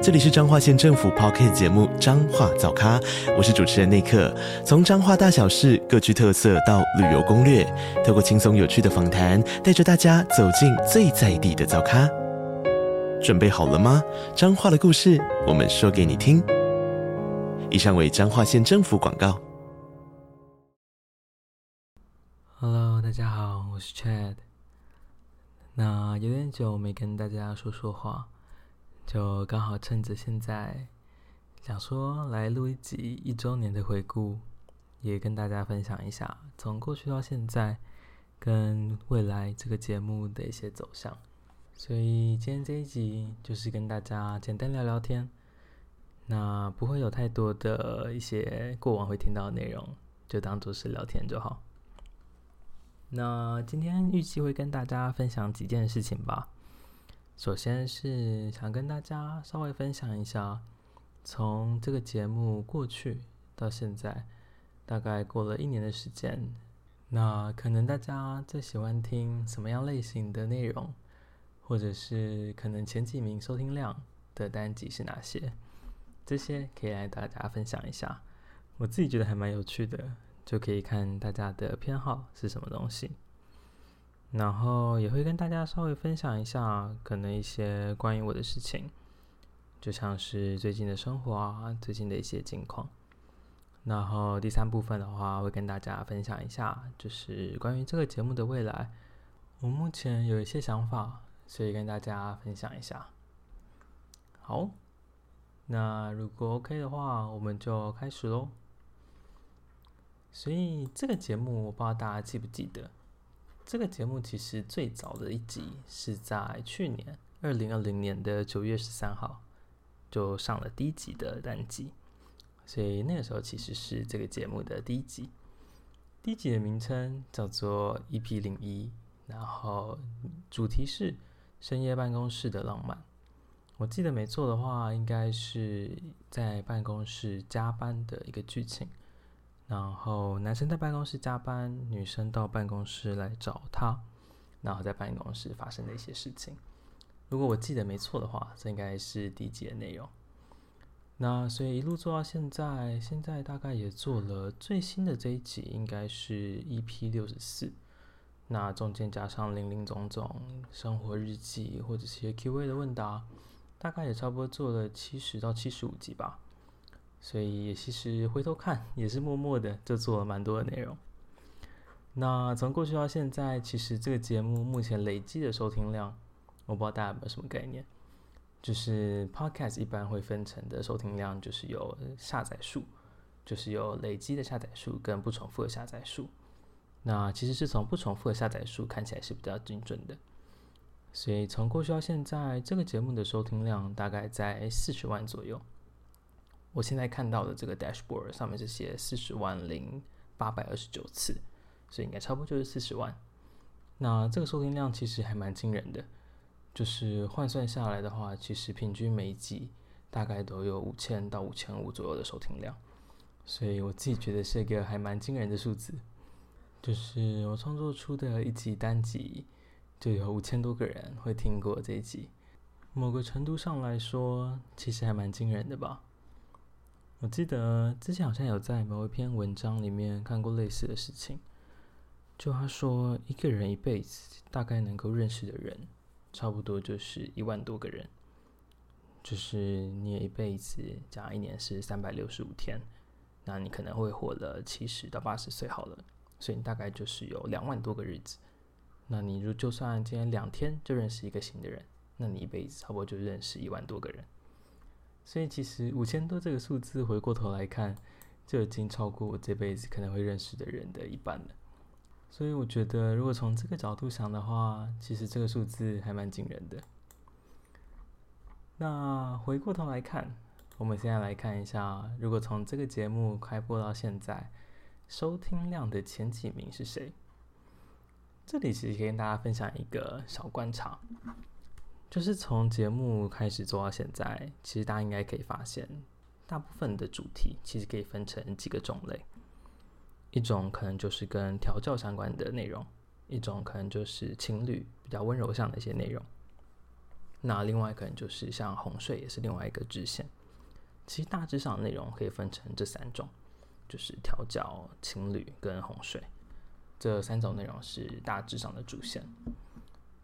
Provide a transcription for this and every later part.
这里是彰化县政府 p o c k t 节目《彰化早咖》，我是主持人内克。从彰化大小事各具特色到旅游攻略，透过轻松有趣的访谈，带着大家走进最在地的早咖。准备好了吗？彰化的故事，我们说给你听。以上为彰化县政府广告。Hello，大家好，我是 Chad。那有点久没跟大家说说话。就刚好趁着现在，想说来录一集一周年的回顾，也跟大家分享一下从过去到现在跟未来这个节目的一些走向。所以今天这一集就是跟大家简单聊聊天，那不会有太多的一些过往会听到的内容，就当做是聊天就好。那今天预计会跟大家分享几件事情吧。首先是想跟大家稍微分享一下，从这个节目过去到现在，大概过了一年的时间。那可能大家最喜欢听什么样类型的内容，或者是可能前几名收听量的单集是哪些？这些可以来大家分享一下。我自己觉得还蛮有趣的，就可以看大家的偏好是什么东西。然后也会跟大家稍微分享一下，可能一些关于我的事情，就像是最近的生活啊，最近的一些近况。然后第三部分的话，会跟大家分享一下，就是关于这个节目的未来，我目前有一些想法，所以跟大家分享一下。好，那如果 OK 的话，我们就开始喽。所以这个节目，我不知道大家记不记得。这个节目其实最早的一集是在去年二零二零年的九月十三号就上了第一集的单集，所以那个时候其实是这个节目的第一集。第一集的名称叫做 EP 零一，然后主题是深夜办公室的浪漫。我记得没错的话，应该是在办公室加班的一个剧情。然后男生在办公室加班，女生到办公室来找他，然后在办公室发生的一些事情。如果我记得没错的话，这应该是第一集的内容。那所以一路做到现在，现在大概也做了最新的这一集，应该是 EP 六十四。那中间加上零零总总生活日记或者是 Q&A 的问答，大概也差不多做了七十到七十五集吧。所以其实回头看也是默默的就做了蛮多的内容。那从过去到现在，其实这个节目目前累计的收听量，我不知道大家有没有什么概念。就是 Podcast 一般会分成的收听量，就是有下载数，就是有累积的下载数跟不重复的下载数。那其实是从不重复的下载数看起来是比较精准的。所以从过去到现在，这个节目的收听量大概在四十万左右。我现在看到的这个 dashboard 上面是写四十万零八百二十九次，所以应该差不多就是四十万。那这个收听量其实还蛮惊人的，就是换算下来的话，其实平均每一集大概都有五千到五千五左右的收听量，所以我自己觉得是一个还蛮惊人的数字。就是我创作出的一集单集，就有五千多个人会听过这一集，某个程度上来说，其实还蛮惊人的吧。我记得之前好像有在某一篇文章里面看过类似的事情，就他说一个人一辈子大概能够认识的人，差不多就是一万多个人。就是你也一辈子，假一年是三百六十五天，那你可能会活了七十到八十岁好了，所以你大概就是有两万多个日子。那你如就算今天两天就认识一个新的人，那你一辈子差不多就认识一万多个人。所以其实五千多这个数字，回过头来看，就已经超过我这辈子可能会认识的人的一半了。所以我觉得，如果从这个角度想的话，其实这个数字还蛮惊人的。那回过头来看，我们现在来看一下，如果从这个节目开播到现在，收听量的前几名是谁？这里其实可以跟大家分享一个小观察，就是从节目开始做到现在，其实大家应该可以发现，大部分的主题其实可以分成几个种类。一种可能就是跟调教相关的内容，一种可能就是情侣比较温柔向的一些内容。那另外可能就是像哄睡也是另外一个支线。其实大致上内容可以分成这三种，就是调教、情侣跟哄睡。这三种内容是大致上的主线。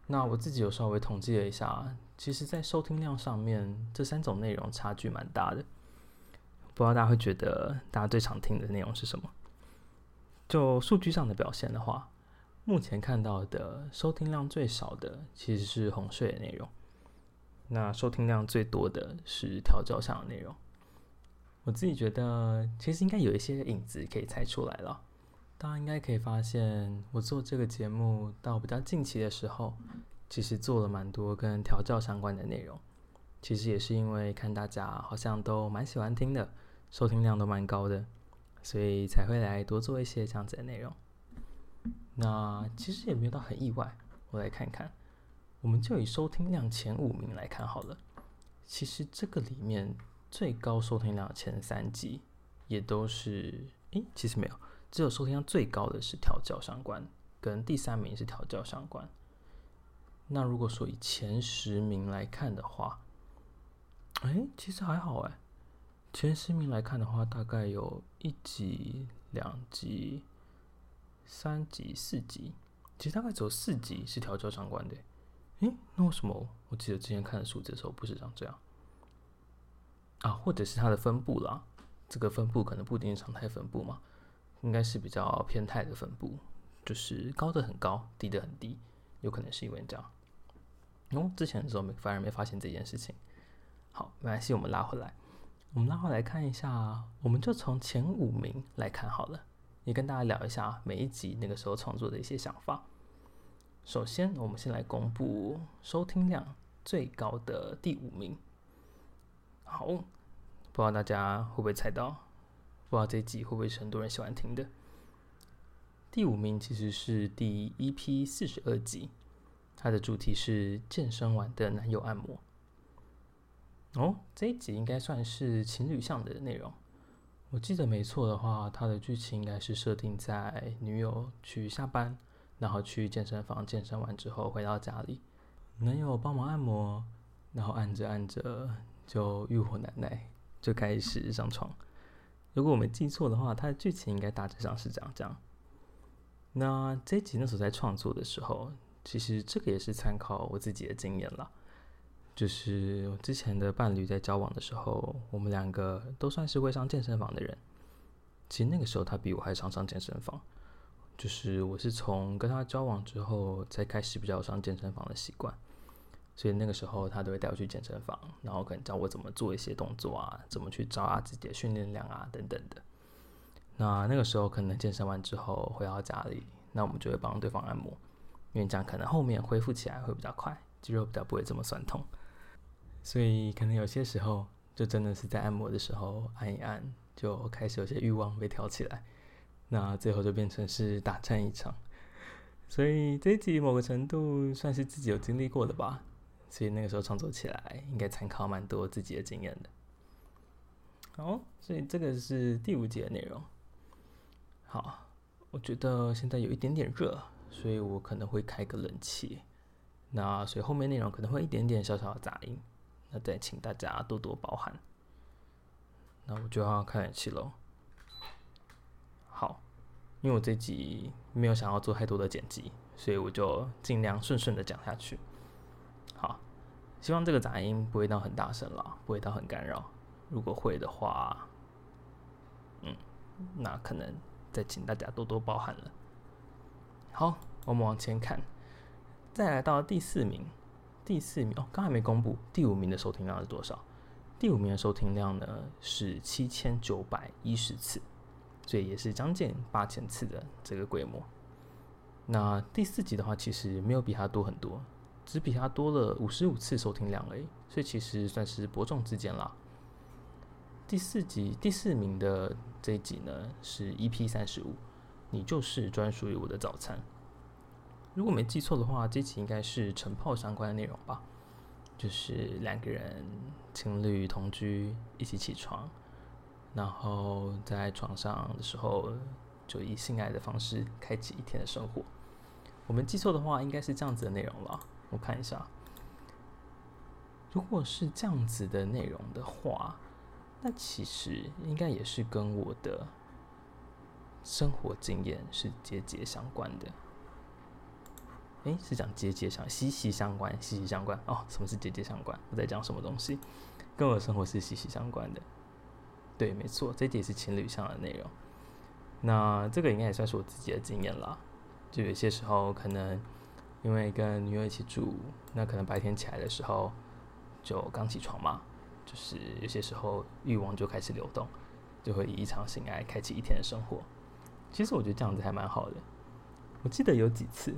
那我自己有稍微统计了一下，其实，在收听量上面，这三种内容差距蛮大的。不知道大家会觉得，大家最常听的内容是什么？就数据上的表现的话，目前看到的收听量最少的其实是哄睡的内容，那收听量最多的是调教上的内容。我自己觉得，其实应该有一些影子可以猜出来了。大家应该可以发现，我做这个节目到比较近期的时候，其实做了蛮多跟调教相关的内容。其实也是因为看大家好像都蛮喜欢听的，收听量都蛮高的，所以才会来多做一些这样子的内容。那其实也没有到很意外。我来看看，我们就以收听量前五名来看好了。其实这个里面最高收听量前三集也都是，诶，其实没有。只有收听量最高的是调教相关，跟第三名是调教相关。那如果说以前十名来看的话，哎，其实还好哎。前十名来看的话，大概有一集、两集、三集、四集，其实大概只有四集是调教相关的。诶，那为什么我记得之前看的数字的时候不是长这样？啊，或者是它的分布啦？这个分布可能不一定是常态分布嘛。应该是比较偏态的分布，就是高的很高，低的很低，有可能是因为这样。哦，之前的时候没反而没发现这件事情。好，没关系，我们拉回来，我们拉回来看一下，我们就从前五名来看好了，也跟大家聊一下每一集那个时候创作的一些想法。首先，我们先来公布收听量最高的第五名。好，不知道大家会不会猜到？不知道这集会不会是很多人喜欢听的？第五名其实是第一批四十二集，它的主题是健身完的男友按摩。哦，这一集应该算是情侣向的内容。我记得没错的话，它的剧情应该是设定在女友去下班，然后去健身房健身完之后回到家里，男友帮忙按摩，然后按着按着就欲火难耐，就开始上床。如果我没记错的话，它的剧情应该大致上是这样这样。那这集那时候在创作的时候，其实这个也是参考我自己的经验了。就是我之前的伴侣在交往的时候，我们两个都算是会上健身房的人。其实那个时候他比我还常上健身房。就是我是从跟他交往之后才开始比较上健身房的习惯。所以那个时候，他都会带我去健身房，然后可能教我怎么做一些动作啊，怎么去抓自己的训练量啊，等等的。那那个时候可能健身完之后回到家里，那我们就会帮对方按摩，因为这样可能后面恢复起来会比较快，肌肉比较不会这么酸痛。所以可能有些时候，就真的是在按摩的时候按一按，就开始有些欲望被挑起来，那最后就变成是大战一场。所以这一集某个程度算是自己有经历过的吧。所以那个时候创作起来，应该参考蛮多自己的经验的。好，所以这个是第五节的内容。好，我觉得现在有一点点热，所以我可能会开个冷气。那所以后面内容可能会一点点小小的杂音，那再请大家多多包涵。那我就要开冷气喽。好，因为我这集没有想要做太多的剪辑，所以我就尽量顺顺的讲下去。希望这个杂音不会到很大声了，不会到很干扰。如果会的话，嗯，那可能再请大家多多包涵了。好，我们往前看，再来到第四名，第四名哦，刚还没公布第五名的收听量是多少？第五名的收听量呢是七千九百一十次，所以也是将近八千次的这个规模。那第四集的话，其实没有比它多很多。只比他多了五十五次收听量而已，所以其实算是伯仲之间啦。第四集第四名的这一集呢是 EP 三十五，你就是专属于我的早餐。如果没记错的话，这集应该是晨泡相关的内容吧？就是两个人情侣同居，一起起床，然后在床上的时候，就以性爱的方式开启一天的生活。我们记错的话，应该是这样子的内容了。我看一下，如果是这样子的内容的话，那其实应该也是跟我的生活经验是节节相关的。诶，是讲节节相息息相关，息息相关哦。什么是节节相关？我在讲什么东西？跟我的生活是息息相关的。对，没错，这节是情侣相的内容。那这个应该也算是我自己的经验啦。就有些时候可能因为跟女友一起住，那可能白天起来的时候就刚起床嘛，就是有些时候欲望就开始流动，就会以一场性爱开启一天的生活。其实我觉得这样子还蛮好的。我记得有几次。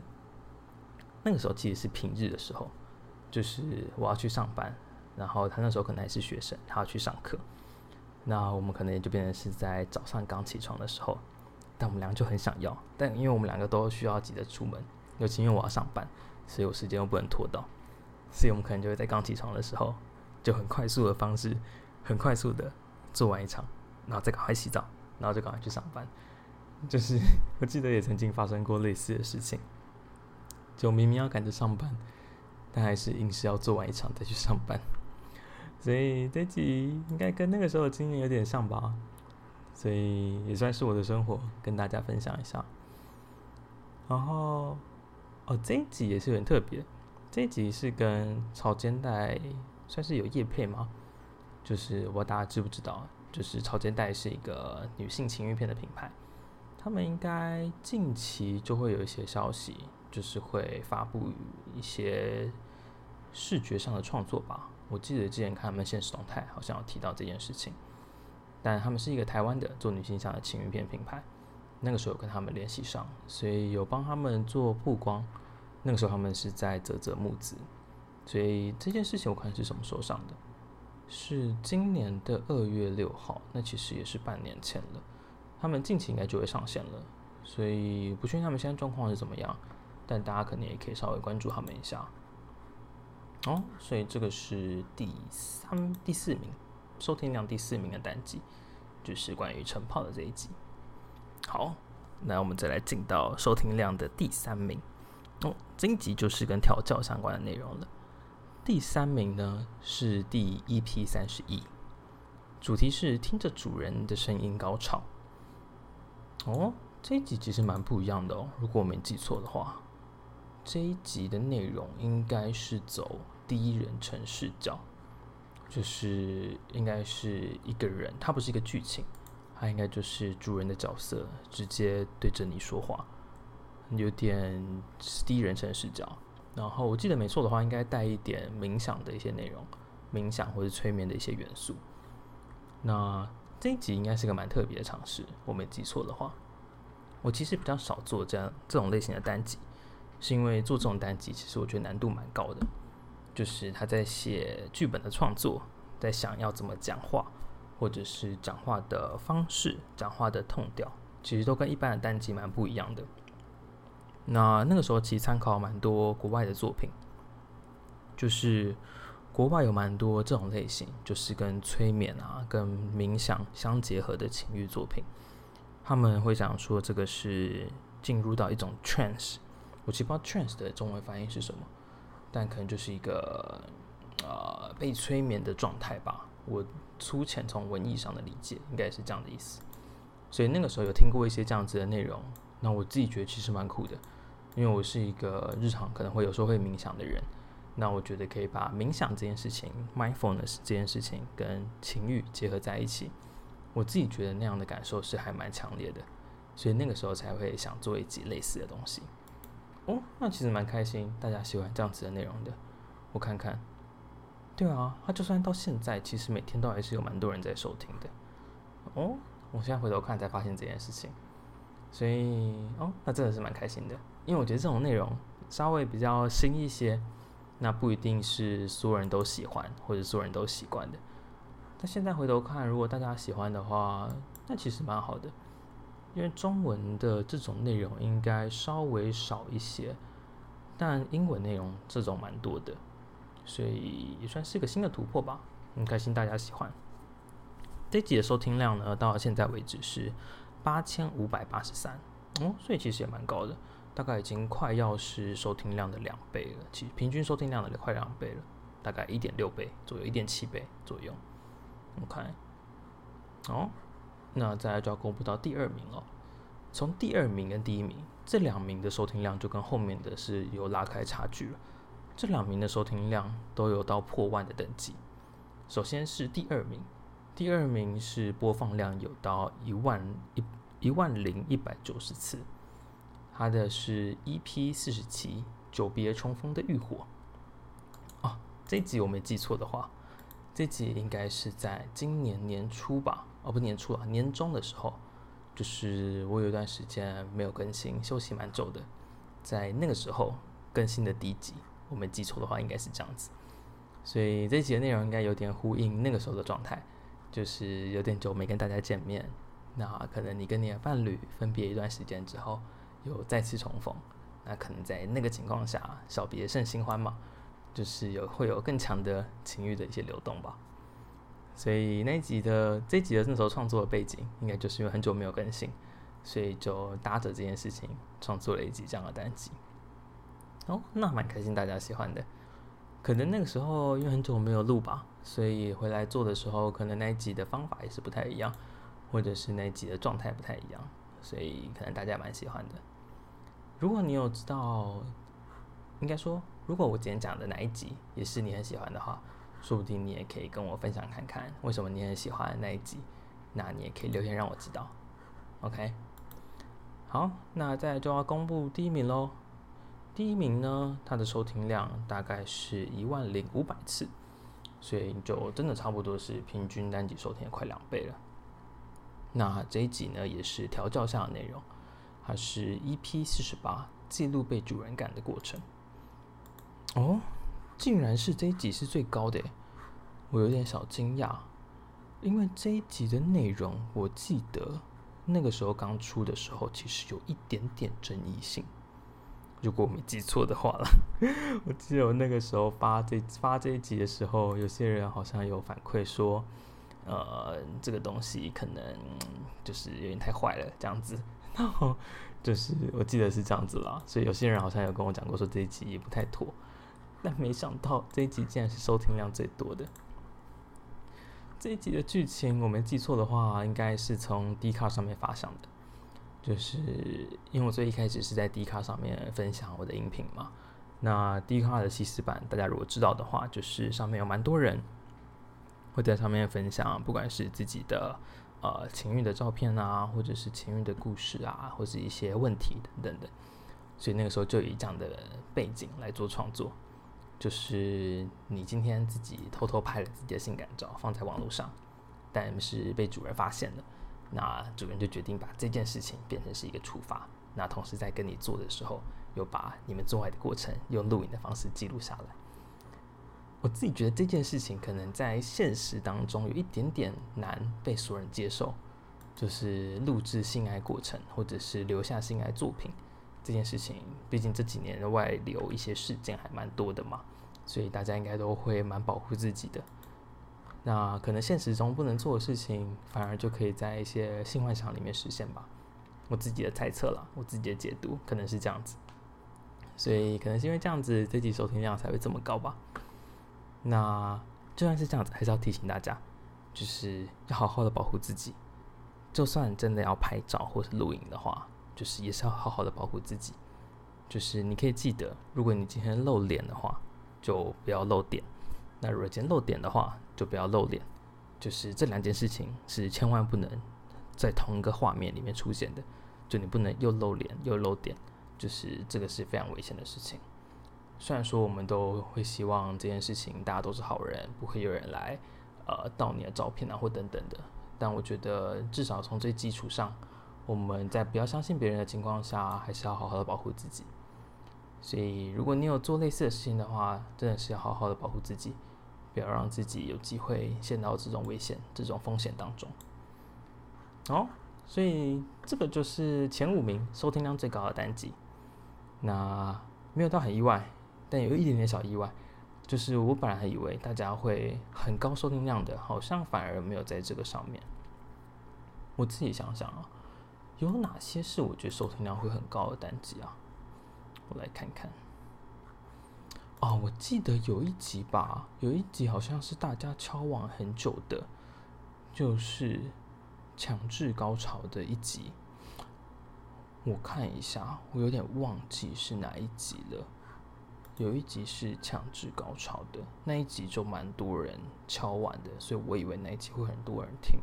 那个时候其实是平日的时候，就是我要去上班，然后他那时候可能还是学生，他要去上课，那我们可能也就变成是在早上刚起床的时候，但我们两个就很想要，但因为我们两个都需要急着出门，尤其因为我要上班，所以我时间又不能拖到，所以我们可能就会在刚起床的时候，就很快速的方式，很快速的做完一场，然后再赶快洗澡，然后就赶快去上班，就是 我记得也曾经发生过类似的事情。就明明要赶着上班，但还是硬是要做完一场再去上班，所以这集应该跟那个时候的经验有点像吧，所以也算是我的生活跟大家分享一下。然后，哦，这一集也是很特别，这一集是跟草间带算是有叶配吗？就是我大家知不知道？就是草间带是一个女性情欲片的品牌，他们应该近期就会有一些消息。就是会发布一些视觉上的创作吧。我记得之前看他们现实动态，好像有提到这件事情。但他们是一个台湾的做女性向的情欲片品牌。那个时候跟他们联系上，所以有帮他们做曝光。那个时候他们是在泽泽募资，所以这件事情我看是什么时候上的？是今年的二月六号。那其实也是半年前了。他们近期应该就会上线了，所以不确定他们现在状况是怎么样。但大家肯定也可以稍微关注他们一下哦。所以这个是第三、第四名，收听量第四名的单集，就是关于晨泡的这一集。好，那我们再来进到收听量的第三名哦。这一集就是跟调教相关的内容了。第三名呢是第一 P 三十一，主题是听着主人的声音高潮。哦，这一集其实蛮不一样的哦，如果我没记错的话。这一集的内容应该是走第一人称视角，就是应该是一个人，他不是一个剧情，他应该就是主人的角色，直接对着你说话，有点第一人称视角。然后我记得没错的话，应该带一点冥想的一些内容，冥想或者催眠的一些元素。那这一集应该是个蛮特别的尝试，我没记错的话。我其实比较少做这样这种类型的单集。是因为做这种单集，其实我觉得难度蛮高的。就是他在写剧本的创作，在想要怎么讲话，或者是讲话的方式、讲话的痛调，其实都跟一般的单集蛮不一样的。那那个时候其实参考蛮多国外的作品，就是国外有蛮多这种类型，就是跟催眠啊、跟冥想相结合的情欲作品。他们会讲说，这个是进入到一种 trance。我其实不知道 trance 的中文翻译是什么，但可能就是一个呃被催眠的状态吧。我粗浅从文艺上的理解，应该是这样的意思。所以那个时候有听过一些这样子的内容，那我自己觉得其实蛮酷的，因为我是一个日常可能会有时候会冥想的人，那我觉得可以把冥想这件事情、mindfulness 这件事情跟情欲结合在一起，我自己觉得那样的感受是还蛮强烈的，所以那个时候才会想做一集类似的东西。哦，那其实蛮开心，大家喜欢这样子的内容的。我看看，对啊，他就算到现在，其实每天都还是有蛮多人在收听的。哦，我现在回头看才发现这件事情，所以哦，那真的是蛮开心的。因为我觉得这种内容稍微比较新一些，那不一定是所有人都喜欢或者所有人都习惯的。但现在回头看，如果大家喜欢的话，那其实蛮好的。因为中文的这种内容应该稍微少一些，但英文内容这种蛮多的，所以也算是一个新的突破吧。很开心大家喜欢。这集的收听量呢，到现在为止是八千五百八十三，哦，所以其实也蛮高的，大概已经快要是收听量的两倍了。其实平均收听量的快两倍了，大概一点六倍左右，一点七倍左右。OK，哦，那再来就要公布到第二名了。从第二名跟第一名这两名的收听量就跟后面的是有拉开差距了。这两名的收听量都有到破万的等级。首先是第二名。第二名是播放量有到一万一一万零一百九十次，它的是 EP 四十七《久别重逢的浴火》哦，这集我没记错的话，这集应该是在今年年初吧？哦，不年初啊，年中的时候，就是我有一段时间没有更新，休息蛮久的，在那个时候更新的第一集，我没记错的话，应该是这样子，所以这集的内容应该有点呼应那个时候的状态。就是有点久没跟大家见面，那可能你跟你的伴侣分别一段时间之后，又再次重逢，那可能在那个情况下，小别胜新欢嘛，就是有会有更强的情欲的一些流动吧。所以那一集的这一集的那时候创作的背景，应该就是因为很久没有更新，所以就搭着这件事情创作了一集这样的单集。哦，那蛮开心大家喜欢的。可能那个时候因为很久没有录吧，所以回来做的时候，可能那一集的方法也是不太一样，或者是那一集的状态不太一样，所以可能大家蛮喜欢的。如果你有知道，应该说，如果我今天讲的哪一集也是你很喜欢的话，说不定你也可以跟我分享看看，为什么你很喜欢那一集，那你也可以留言让我知道。OK，好，那再就要公布第一名喽。第一名呢，它的收听量大概是一万零五百次，所以就真的差不多是平均单集收听快两倍了。那这一集呢，也是调教下的内容，它是 EP 四十八，记录被主人感的过程。哦，竟然是这一集是最高的，我有点小惊讶，因为这一集的内容，我记得那个时候刚出的时候，其实有一点点争议性。如果我没记错的话了，我记得我那个时候发这发这一集的时候，有些人好像有反馈说，呃，这个东西可能就是有点太坏了这样子。然后就是我记得是这样子啦，所以有些人好像有跟我讲过说这一集也不太妥。但没想到这一集竟然是收听量最多的。这一集的剧情我没记错的话，应该是从 D 卡上面发想的。就是因为我最一开始是在 D 卡上面分享我的音频嘛，那 D 卡的西斯版，大家如果知道的话，就是上面有蛮多人会在上面分享，不管是自己的呃情欲的照片啊，或者是情欲的故事啊，或是一些问题等等的，所以那个时候就以这样的背景来做创作，就是你今天自己偷偷拍了自己的性感照放在网络上，但是被主人发现了。那主人就决定把这件事情变成是一个处罚，那同时在跟你做的时候，又把你们做爱的过程用录影的方式记录下来。我自己觉得这件事情可能在现实当中有一点点难被所有人接受，就是录制性爱过程或者是留下性爱作品这件事情，毕竟这几年的外流一些事件还蛮多的嘛，所以大家应该都会蛮保护自己的。那可能现实中不能做的事情，反而就可以在一些性幻想里面实现吧。我自己的猜测啦，我自己的解读可能是这样子。所以可能是因为这样子，这集收听量才会这么高吧。那就算是这样子，还是要提醒大家，就是要好好的保护自己。就算真的要拍照或是录影的话，就是也是要好好的保护自己。就是你可以记得，如果你今天露脸的话，就不要露点。那如果今天露点的话，就不要露脸，就是这两件事情是千万不能在同一个画面里面出现的。就你不能又露脸又露点，就是这个是非常危险的事情。虽然说我们都会希望这件事情大家都是好人，不会有人来呃盗你的照片啊或等等的，但我觉得至少从最基础上，我们在不要相信别人的情况下，还是要好好的保护自己。所以如果你有做类似的事情的话，真的是要好好的保护自己。不要让自己有机会陷到这种危险、这种风险当中。哦，所以这个就是前五名收听量最高的单集。那没有到很意外，但有一点点小意外，就是我本来还以为大家会很高收听量的，好像反而没有在这个上面。我自己想想啊，有哪些是我觉得收听量会很高的单集啊？我来看看。哦，我记得有一集吧，有一集好像是大家敲完很久的，就是强制高潮的一集。我看一下，我有点忘记是哪一集了。有一集是强制高潮的，那一集就蛮多人敲完的，所以我以为那一集会很多人听。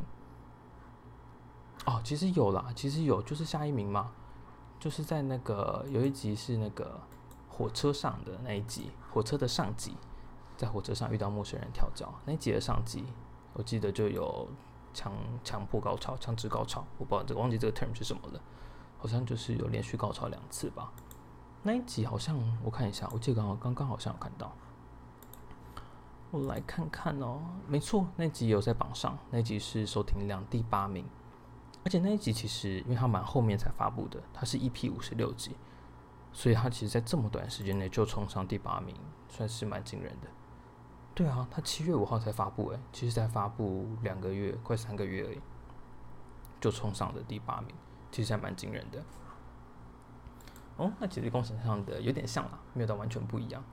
哦，其实有啦，其实有，就是下一名嘛，就是在那个有一集是那个火车上的那一集，火车的上集，在火车上遇到陌生人跳脚那一集的上集，我记得就有强强迫高潮、强制高潮，我不知道忘记这个 term 是什么了。好像就是有连续高潮两次吧，那一集好像我看一下，我记得刚好刚刚好像有看到，我来看看哦，没错，那集有在榜上，那集是收听量第八名，而且那一集其实因为它蛮后面才发布的，它是 EP 五十六集，所以他其实在这么短时间内就冲上第八名，算是蛮惊人的。对啊，他七月五号才发布，诶，其实才发布两个月，快三个月而已，就冲上了第八名。其实还蛮惊人的，哦，那其实工程上的有点像啦，没有到完全不一样。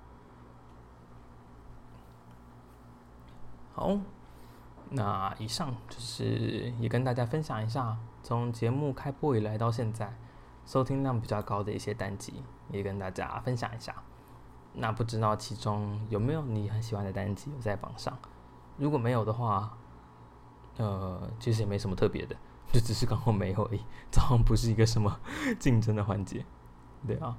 好，那以上就是也跟大家分享一下，从节目开播以来到现在，收听量比较高的一些单集，也跟大家分享一下。那不知道其中有没有你很喜欢的单集有在榜上？如果没有的话，呃，其实也没什么特别的。就只是刚好没有而已，这好像不是一个什么竞争的环节，对啊。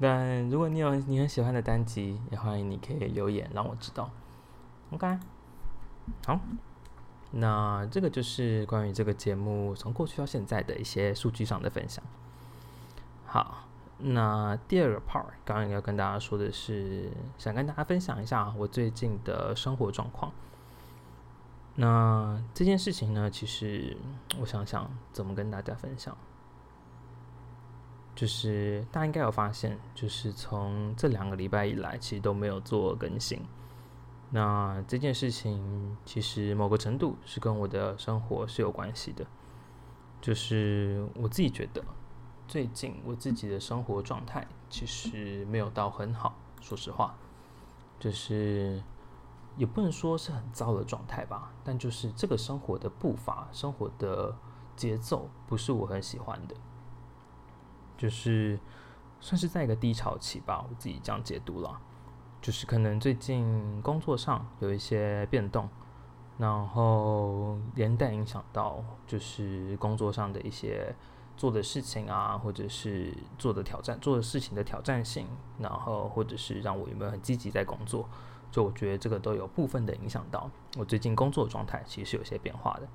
但如果你有你很喜欢的单集，也欢迎你可以留言让我知道。OK，好，那这个就是关于这个节目从过去到现在的一些数据上的分享。好，那第二个 part 刚刚要跟大家说的是，想跟大家分享一下我最近的生活状况。那这件事情呢，其实我想想怎么跟大家分享，就是大家应该有发现，就是从这两个礼拜以来，其实都没有做更新。那这件事情其实某个程度是跟我的生活是有关系的，就是我自己觉得最近我自己的生活状态其实没有到很好，说实话，就是。也不能说是很糟的状态吧，但就是这个生活的步伐、生活的节奏不是我很喜欢的，就是算是在一个低潮期吧，我自己这样解读了。就是可能最近工作上有一些变动，然后连带影响到就是工作上的一些做的事情啊，或者是做的挑战、做的事情的挑战性，然后或者是让我有没有很积极在工作。就我觉得这个都有部分的影响到我最近工作状态，其实是有些变化的。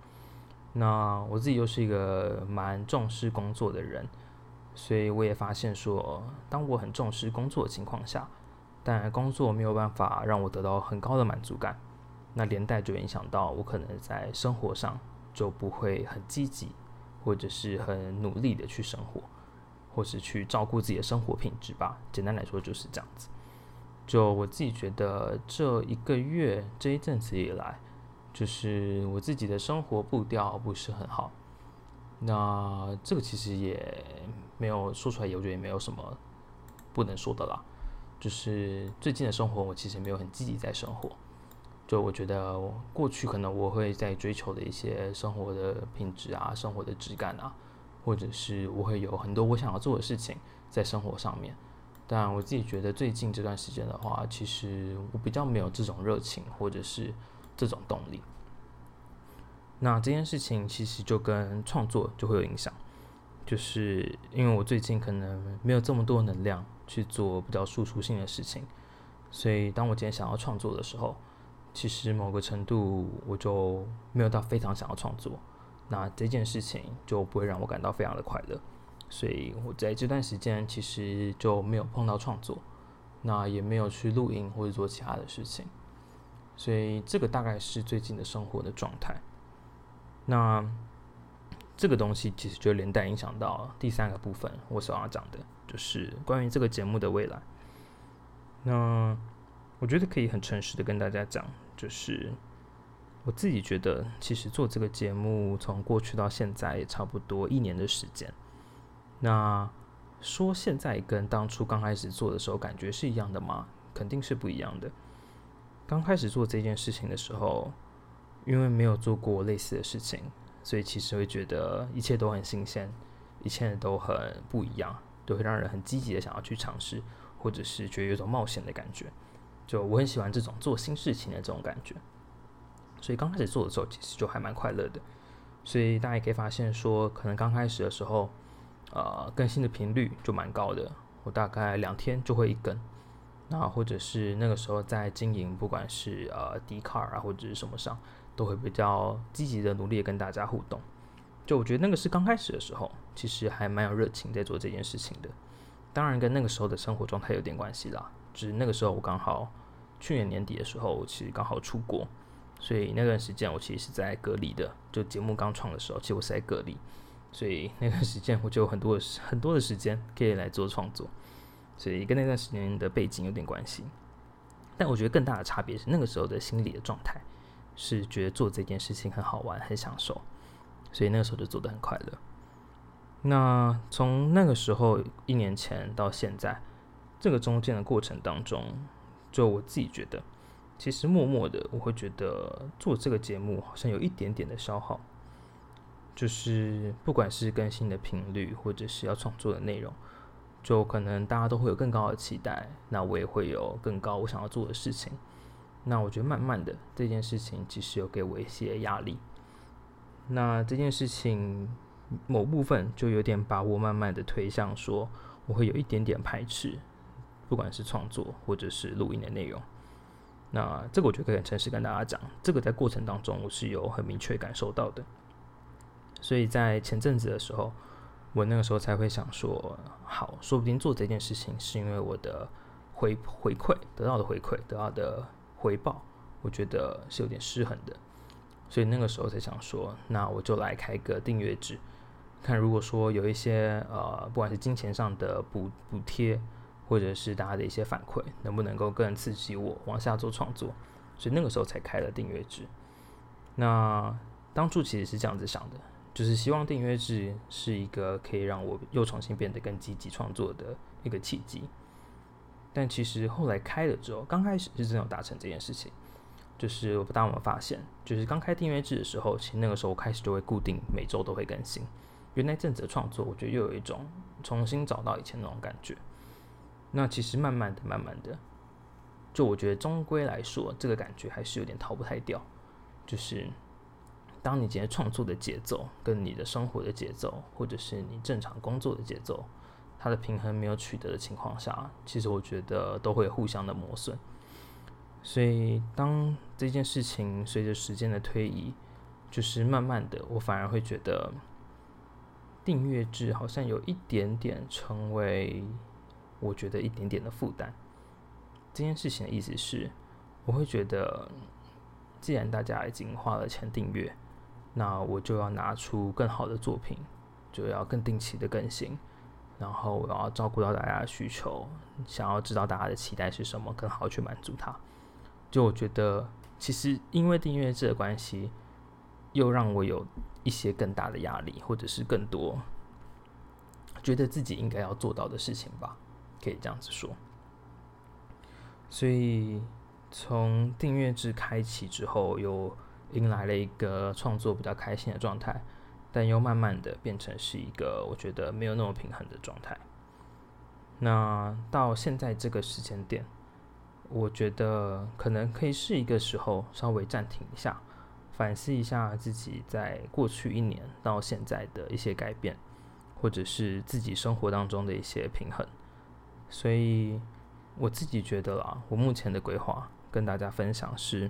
那我自己又是一个蛮重视工作的人，所以我也发现说，当我很重视工作的情况下，但工作没有办法让我得到很高的满足感，那连带就影响到我可能在生活上就不会很积极，或者是很努力的去生活，或是去照顾自己的生活品质吧。简单来说就是这样子。就我自己觉得，这一个月这一阵子以来，就是我自己的生活步调不是很好。那这个其实也没有说出来，我觉得也没有什么不能说的啦。就是最近的生活，我其实没有很积极在生活。就我觉得过去可能我会在追求的一些生活的品质啊，生活的质感啊，或者是我会有很多我想要做的事情在生活上面。但我自己觉得，最近这段时间的话，其实我比较没有这种热情，或者是这种动力。那这件事情其实就跟创作就会有影响，就是因为我最近可能没有这么多能量去做比较输出性的事情，所以当我今天想要创作的时候，其实某个程度我就没有到非常想要创作，那这件事情就不会让我感到非常的快乐。所以我在这段时间其实就没有碰到创作，那也没有去录音或者做其他的事情，所以这个大概是最近的生活的状态。那这个东西其实就连带影响到第三个部分，我想要讲的就是关于这个节目的未来。那我觉得可以很诚实的跟大家讲，就是我自己觉得，其实做这个节目从过去到现在也差不多一年的时间。那说现在跟当初刚开始做的时候感觉是一样的吗？肯定是不一样的。刚开始做这件事情的时候，因为没有做过类似的事情，所以其实会觉得一切都很新鲜，一切都很不一样，都会让人很积极的想要去尝试，或者是觉得有种冒险的感觉。就我很喜欢这种做新事情的这种感觉，所以刚开始做的时候，其实就还蛮快乐的。所以大家也可以发现说，可能刚开始的时候，呃，更新的频率就蛮高的，我大概两天就会一更。那或者是那个时候在经营，不管是呃 d c a r 啊或者是什么上，都会比较积极的努力跟大家互动。就我觉得那个是刚开始的时候，其实还蛮有热情在做这件事情的。当然跟那个时候的生活状态有点关系啦。是那个时候我刚好去年年底的时候，我其实刚好出国，所以那段时间我其实是在隔离的。就节目刚创的时候，其实我是在隔离，所以那段时间我就有很多很多的时间可以来做创作。所以跟那段时间的背景有点关系，但我觉得更大的差别是那个时候的心理的状态，是觉得做这件事情很好玩、很享受，所以那个时候就做的很快乐。那从那个时候一年前到现在，这个中间的过程当中，就我自己觉得，其实默默的我会觉得做这个节目好像有一点点的消耗，就是不管是更新的频率，或者是要创作的内容。就可能大家都会有更高的期待，那我也会有更高我想要做的事情。那我觉得慢慢的这件事情其实有给我一些压力。那这件事情某部分就有点把我慢慢的推向说，我会有一点点排斥，不管是创作或者是录音的内容。那这个我觉得可以诚实跟大家讲，这个在过程当中我是有很明确感受到的。所以在前阵子的时候。我那个时候才会想说，好，说不定做这件事情是因为我的回回馈得到的回馈得到的回报，我觉得是有点失衡的，所以那个时候才想说，那我就来开个订阅制，看如果说有一些呃，不管是金钱上的补补贴，或者是大家的一些反馈，能不能够更刺激我往下做创作，所以那个时候才开了订阅制。那当初其实是这样子想的。就是希望订阅制是一个可以让我又重新变得更积极创作的一个契机，但其实后来开了之后，刚开始是真有达成这件事情。就是我不知道有发现，就是刚开订阅制的时候，其实那个时候开始就会固定每周都会更新。原来阵子的创作，我觉得又有一种重新找到以前那种感觉。那其实慢慢的、慢慢的，就我觉得终归来说，这个感觉还是有点逃不太掉，就是。当你今天创作的节奏跟你的生活的节奏，或者是你正常工作的节奏，它的平衡没有取得的情况下，其实我觉得都会互相的磨损。所以，当这件事情随着时间的推移，就是慢慢的，我反而会觉得订阅制好像有一点点成为我觉得一点点的负担。这件事情的意思是，我会觉得，既然大家已经花了钱订阅，那我就要拿出更好的作品，就要更定期的更新，然后我要照顾到大家的需求，想要知道大家的期待是什么，更好去满足他。就我觉得，其实因为订阅制的关系，又让我有一些更大的压力，或者是更多觉得自己应该要做到的事情吧，可以这样子说。所以从订阅制开启之后，又。迎来了一个创作比较开心的状态，但又慢慢的变成是一个我觉得没有那么平衡的状态。那到现在这个时间点，我觉得可能可以是一个时候稍微暂停一下，反思一下自己在过去一年到现在的一些改变，或者是自己生活当中的一些平衡。所以我自己觉得啦，我目前的规划跟大家分享是。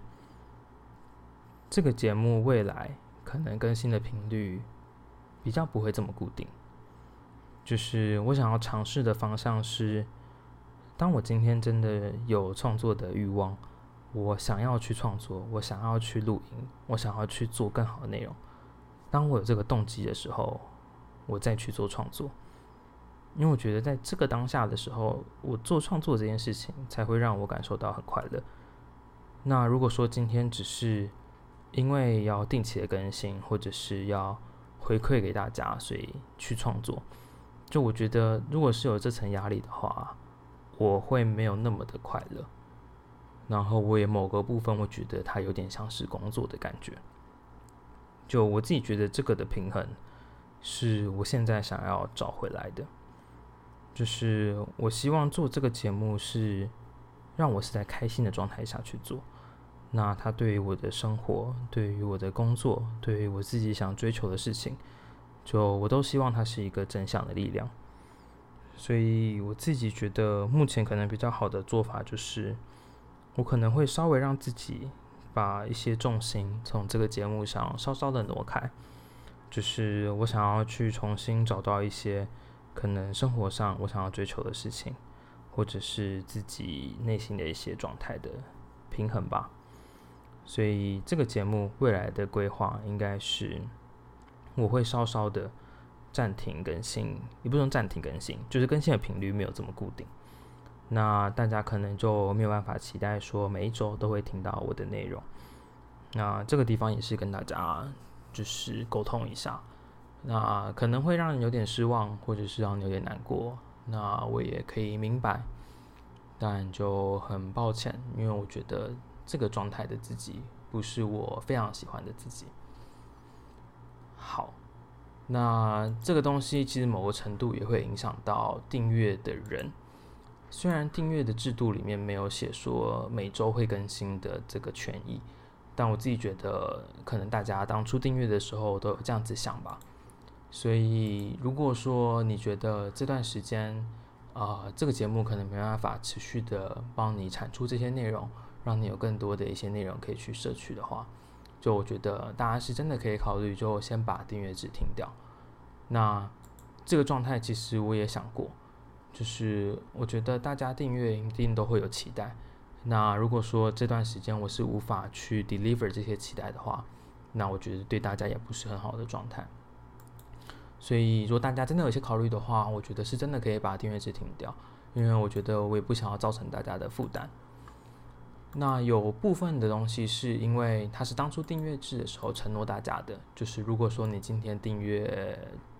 这个节目未来可能更新的频率比较不会这么固定，就是我想要尝试的方向是，当我今天真的有创作的欲望，我想要去创作，我想要去录音，我想要去做更好的内容。当我有这个动机的时候，我再去做创作。因为我觉得在这个当下的时候，我做创作这件事情才会让我感受到很快乐。那如果说今天只是因为要定期的更新，或者是要回馈给大家，所以去创作，就我觉得如果是有这层压力的话，我会没有那么的快乐。然后我也某个部分我觉得它有点像是工作的感觉。就我自己觉得这个的平衡，是我现在想要找回来的。就是我希望做这个节目是让我是在开心的状态下去做，那它对于我的生活、对于我的工作、对于我自己想追求的事情，就我都希望它是一个正向的力量。所以我自己觉得目前可能比较好的做法就是，我可能会稍微让自己把一些重心从这个节目上稍稍的挪开，就是我想要去重新找到一些。可能生活上我想要追求的事情，或者是自己内心的一些状态的平衡吧。所以这个节目未来的规划应该是，我会稍稍的暂停更新，也不能暂停更新，就是更新的频率没有这么固定。那大家可能就没有办法期待说每一周都会听到我的内容。那这个地方也是跟大家就是沟通一下。那可能会让人有点失望，或者是让你有点难过。那我也可以明白，但就很抱歉，因为我觉得这个状态的自己不是我非常喜欢的自己。好，那这个东西其实某个程度也会影响到订阅的人。虽然订阅的制度里面没有写说每周会更新的这个权益，但我自己觉得，可能大家当初订阅的时候都有这样子想吧。所以，如果说你觉得这段时间，啊，这个节目可能没办法持续的帮你产出这些内容，让你有更多的一些内容可以去摄取的话，就我觉得大家是真的可以考虑，就先把订阅制停掉。那这个状态其实我也想过，就是我觉得大家订阅一定都会有期待。那如果说这段时间我是无法去 deliver 这些期待的话，那我觉得对大家也不是很好的状态。所以，如果大家真的有些考虑的话，我觉得是真的可以把订阅制停掉，因为我觉得我也不想要造成大家的负担。那有部分的东西是因为它是当初订阅制的时候承诺大家的，就是如果说你今天订阅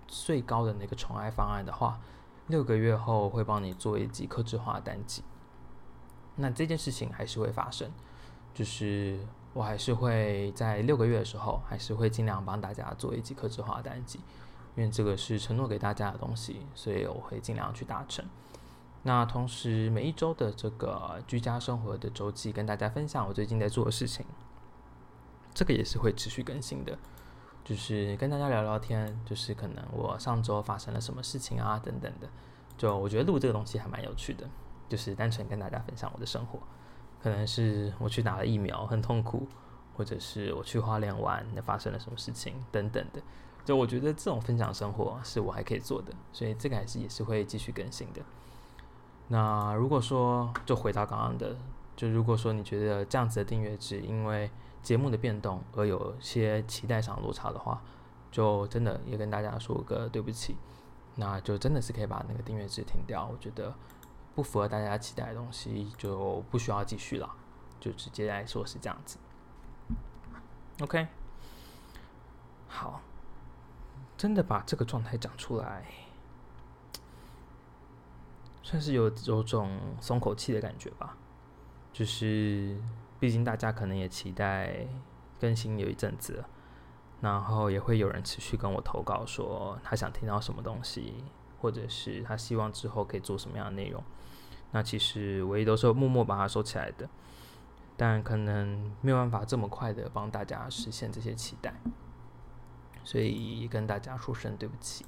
最高的那个宠爱方案的话，六个月后会帮你做一集克制化单集。那这件事情还是会发生，就是我还是会在六个月的时候，还是会尽量帮大家做一集克制化单集。因为这个是承诺给大家的东西，所以我会尽量去达成。那同时，每一周的这个居家生活的周记，跟大家分享我最近在做的事情，这个也是会持续更新的。就是跟大家聊聊天，就是可能我上周发生了什么事情啊，等等的。就我觉得录这个东西还蛮有趣的，就是单纯跟大家分享我的生活。可能是我去打了疫苗，很痛苦，或者是我去花莲玩，那发生了什么事情等等的。就我觉得这种分享生活是我还可以做的，所以这个还是也是会继续更新的。那如果说就回到刚刚的，就如果说你觉得这样子的订阅制因为节目的变动而有些期待上落差的话，就真的也跟大家说个对不起，那就真的是可以把那个订阅制停掉。我觉得不符合大家期待的东西就不需要继续了，就直接来说是这样子。OK，好。真的把这个状态讲出来，算是有有种松口气的感觉吧。就是，毕竟大家可能也期待更新有一阵子，然后也会有人持续跟我投稿说他想听到什么东西，或者是他希望之后可以做什么样的内容。那其实我也都是默默把它收起来的，但可能没有办法这么快的帮大家实现这些期待。所以跟大家说声对不起。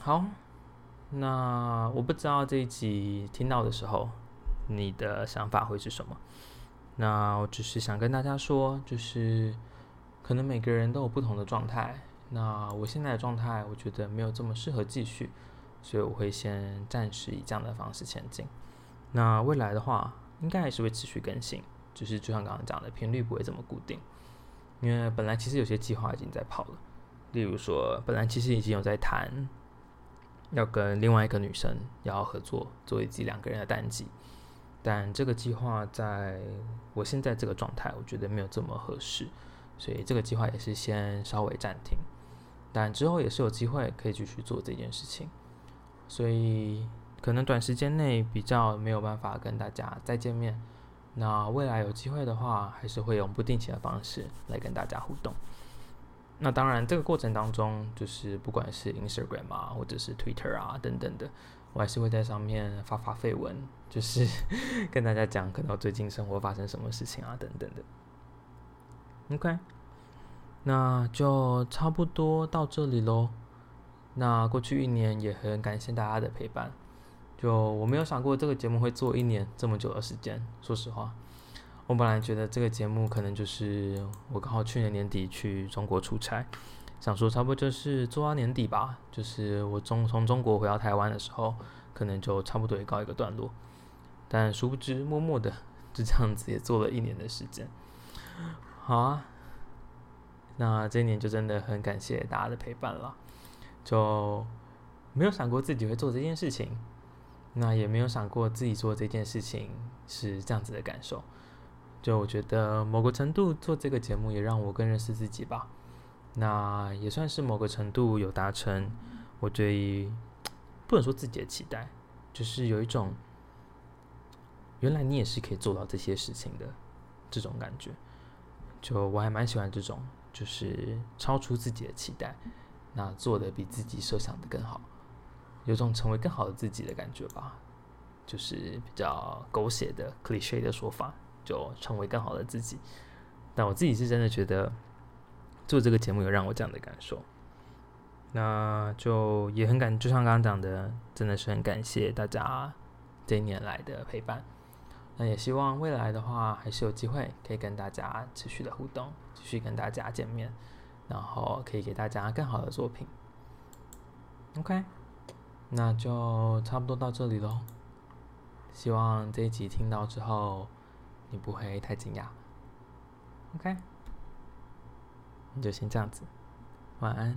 好，那我不知道这一集听到的时候，你的想法会是什么？那我只是想跟大家说，就是可能每个人都有不同的状态。那我现在的状态，我觉得没有这么适合继续，所以我会先暂时以这样的方式前进。那未来的话，应该还是会持续更新，只是就像刚刚讲的，频率不会这么固定。因为本来其实有些计划已经在跑了，例如说，本来其实已经有在谈，要跟另外一个女生要合作做一集两个人的单集，但这个计划在我现在这个状态，我觉得没有这么合适，所以这个计划也是先稍微暂停。但之后也是有机会可以继续做这件事情，所以可能短时间内比较没有办法跟大家再见面。那未来有机会的话，还是会用不定期的方式来跟大家互动。那当然，这个过程当中，就是不管是 Instagram 啊，或者是 Twitter 啊等等的，我还是会在上面发发绯闻，就是 跟大家讲可能最近生活发生什么事情啊等等的。OK，那就差不多到这里喽。那过去一年也很感谢大家的陪伴。就我没有想过这个节目会做一年这么久的时间。说实话，我本来觉得这个节目可能就是我刚好去年年底去中国出差，想说差不多就是做到年底吧。就是我中从中国回到台湾的时候，可能就差不多也告一个段落。但殊不知，默默的就这样子也做了一年的时间。好啊，那这一年就真的很感谢大家的陪伴了。就没有想过自己会做这件事情。那也没有想过自己做这件事情是这样子的感受，就我觉得某个程度做这个节目也让我更认识自己吧。那也算是某个程度有达成我对于不能说自己的期待，就是有一种原来你也是可以做到这些事情的这种感觉。就我还蛮喜欢这种，就是超出自己的期待，那做的比自己设想的更好。有种成为更好的自己的感觉吧，就是比较狗血的 cliche 的说法，就成为更好的自己。但我自己是真的觉得做这个节目有让我这样的感受，那就也很感，就像刚刚讲的，真的是很感谢大家这一年来的陪伴。那也希望未来的话，还是有机会可以跟大家持续的互动，继续跟大家见面，然后可以给大家更好的作品。OK。那就差不多到这里喽。希望这一集听到之后，你不会太惊讶。OK，那就先这样子，晚安。